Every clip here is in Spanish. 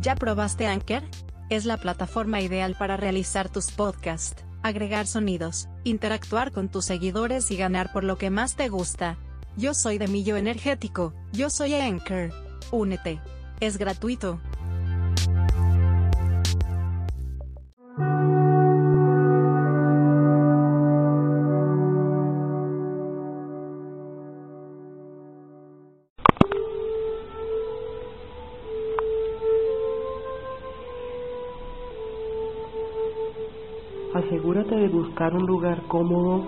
¿Ya probaste Anchor? Es la plataforma ideal para realizar tus podcasts, agregar sonidos, interactuar con tus seguidores y ganar por lo que más te gusta. Yo soy de Millo Energético, yo soy Anchor. Únete. Es gratuito. Un lugar cómodo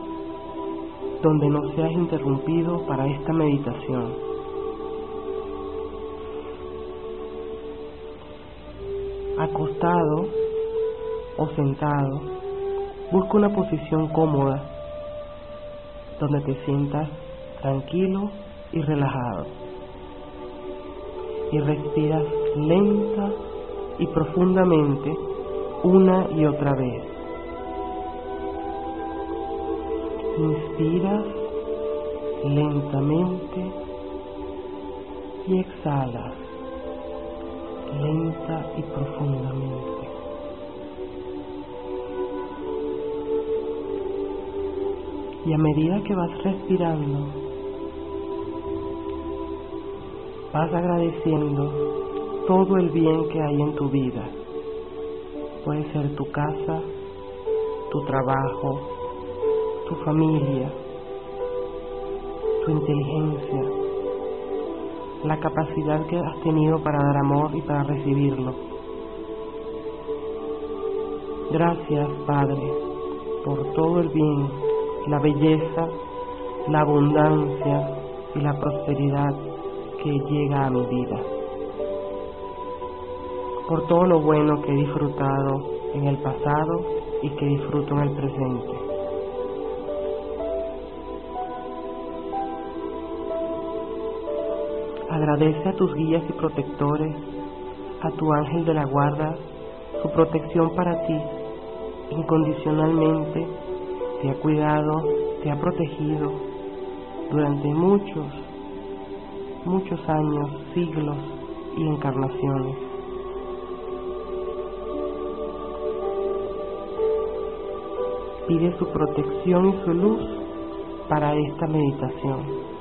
donde no seas interrumpido para esta meditación. Acostado o sentado, busca una posición cómoda donde te sientas tranquilo y relajado. Y respiras lenta y profundamente una y otra vez. Inspiras lentamente y exhalas lenta y profundamente. Y a medida que vas respirando, vas agradeciendo todo el bien que hay en tu vida. Puede ser tu casa, tu trabajo, familia, tu inteligencia, la capacidad que has tenido para dar amor y para recibirlo. Gracias, Padre, por todo el bien, la belleza, la abundancia y la prosperidad que llega a mi vida. Por todo lo bueno que he disfrutado en el pasado y que disfruto en el presente. Agradece a tus guías y protectores, a tu ángel de la guarda, su protección para ti. Incondicionalmente te ha cuidado, te ha protegido durante muchos, muchos años, siglos y encarnaciones. Pide su protección y su luz para esta meditación.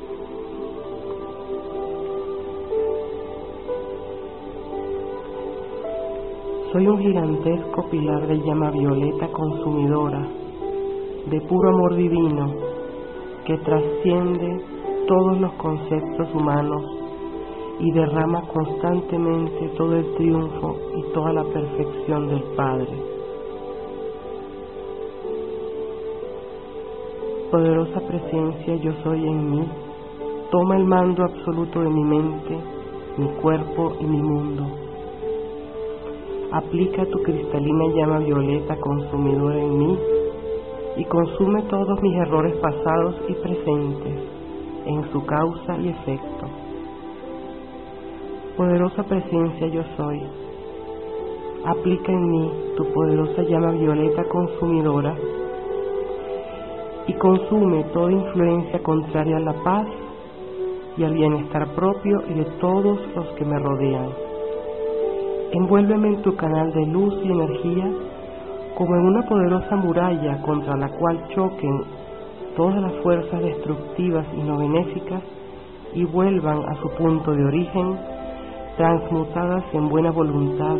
Soy un gigantesco pilar de llama violeta consumidora, de puro amor divino, que trasciende todos los conceptos humanos y derrama constantemente todo el triunfo y toda la perfección del Padre. Poderosa presencia yo soy en mí, toma el mando absoluto de mi mente, mi cuerpo y mi mundo aplica tu cristalina llama violeta consumidora en mí y consume todos mis errores pasados y presentes en su causa y efecto. Poderosa presencia yo soy. Aplica en mí tu poderosa llama violeta consumidora y consume toda influencia contraria a la paz y al bienestar propio y de todos los que me rodean Envuélveme en tu canal de luz y energía como en una poderosa muralla contra la cual choquen todas las fuerzas destructivas y no benéficas y vuelvan a su punto de origen, transmutadas en buena voluntad,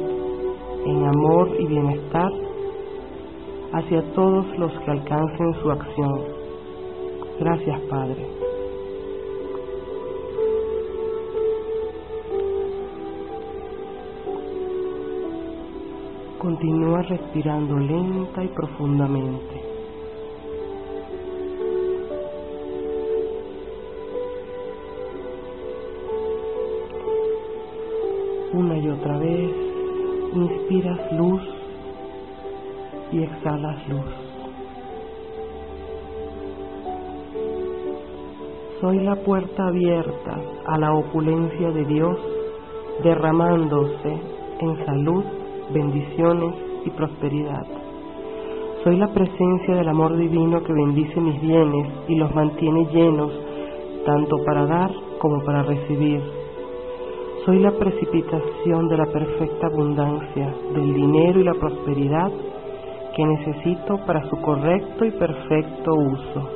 en amor y bienestar hacia todos los que alcancen su acción. Gracias, Padre. Continúa respirando lenta y profundamente. Una y otra vez inspiras luz y exhalas luz. Soy la puerta abierta a la opulencia de Dios derramándose en salud bendiciones y prosperidad. Soy la presencia del amor divino que bendice mis bienes y los mantiene llenos tanto para dar como para recibir. Soy la precipitación de la perfecta abundancia, del dinero y la prosperidad que necesito para su correcto y perfecto uso.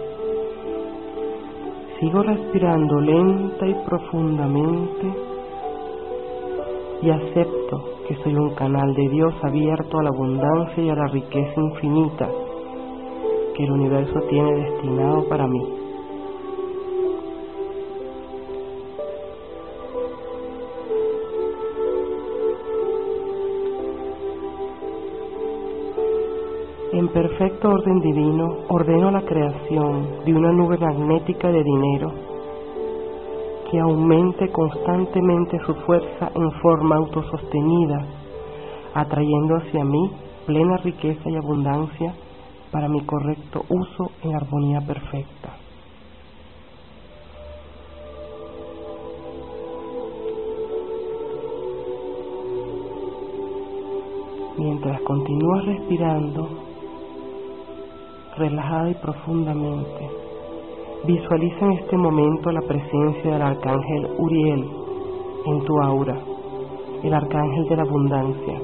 Sigo respirando lenta y profundamente y acepto que soy un canal de Dios abierto a la abundancia y a la riqueza infinita que el universo tiene destinado para mí. En perfecto orden divino, ordeno la creación de una nube magnética de dinero que aumente constantemente su fuerza en forma autosostenida, atrayendo hacia mí plena riqueza y abundancia para mi correcto uso en armonía perfecta. Mientras continúas respirando, relajada y profundamente. Visualiza en este momento la presencia del arcángel Uriel en tu aura, el arcángel de la abundancia.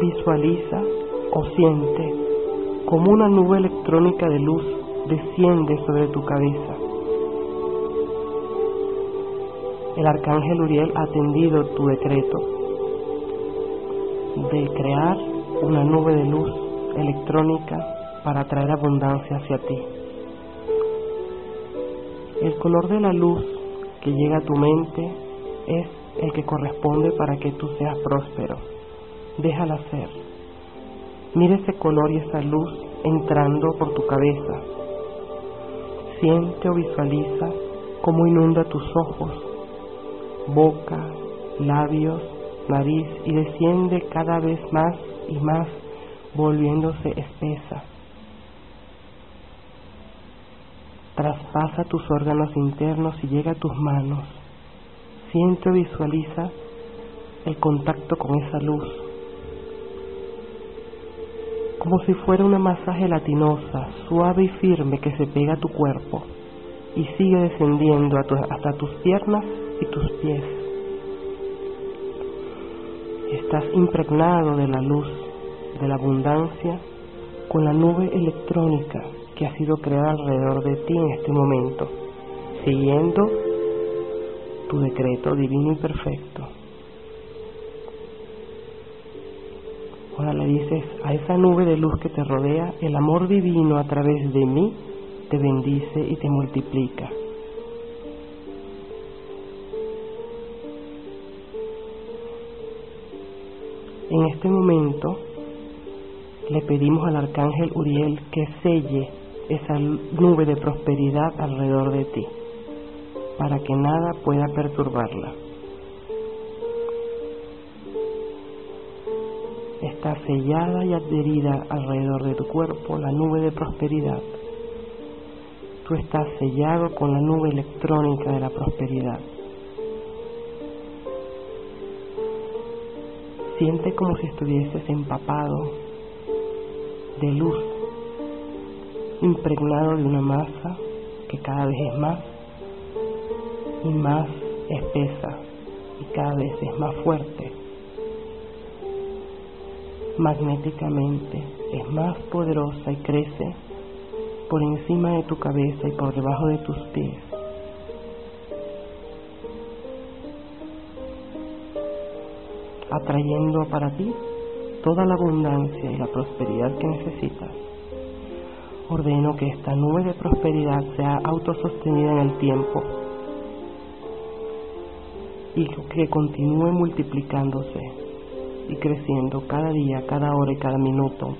Visualiza o siente como una nube electrónica de luz desciende sobre tu cabeza. El arcángel Uriel ha atendido tu decreto de crear una nube de luz electrónica para traer abundancia hacia ti. El color de la luz que llega a tu mente es el que corresponde para que tú seas próspero. Déjala ser. Mira ese color y esa luz entrando por tu cabeza. Siente o visualiza cómo inunda tus ojos, boca, labios, nariz y desciende cada vez más y más volviéndose espesa. Traspasa tus órganos internos y llega a tus manos. Siente o visualiza el contacto con esa luz. Como si fuera una masa gelatinosa, suave y firme que se pega a tu cuerpo y sigue descendiendo hasta tus piernas y tus pies. Estás impregnado de la luz de la abundancia con la nube electrónica que ha sido creada alrededor de ti en este momento, siguiendo tu decreto divino y perfecto. Ahora le dices a esa nube de luz que te rodea, el amor divino a través de mí te bendice y te multiplica. En este momento le pedimos al arcángel Uriel que selle esa nube de prosperidad alrededor de ti, para que nada pueda perturbarla. Está sellada y adherida alrededor de tu cuerpo la nube de prosperidad. Tú estás sellado con la nube electrónica de la prosperidad. Siente como si estuvieses empapado de luz, impregnado de una masa que cada vez es más y más espesa y cada vez es más fuerte. Magnéticamente es más poderosa y crece por encima de tu cabeza y por debajo de tus pies. atrayendo para ti toda la abundancia y la prosperidad que necesitas. Ordeno que esta nube de prosperidad sea autosostenida en el tiempo y que continúe multiplicándose y creciendo cada día, cada hora y cada minuto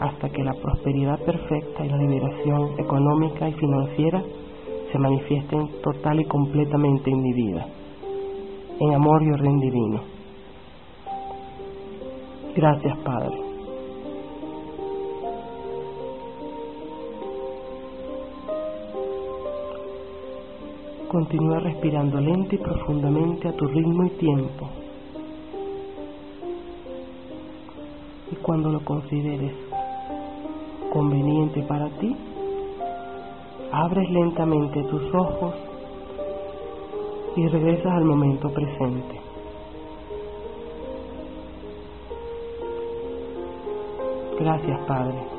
hasta que la prosperidad perfecta y la liberación económica y financiera se manifiesten total y completamente en mi vida, en amor y orden divino. Gracias, Padre. Continúa respirando lento y profundamente a tu ritmo y tiempo. Y cuando lo consideres conveniente para ti, abres lentamente tus ojos y regresas al momento presente. Gracias, Padre.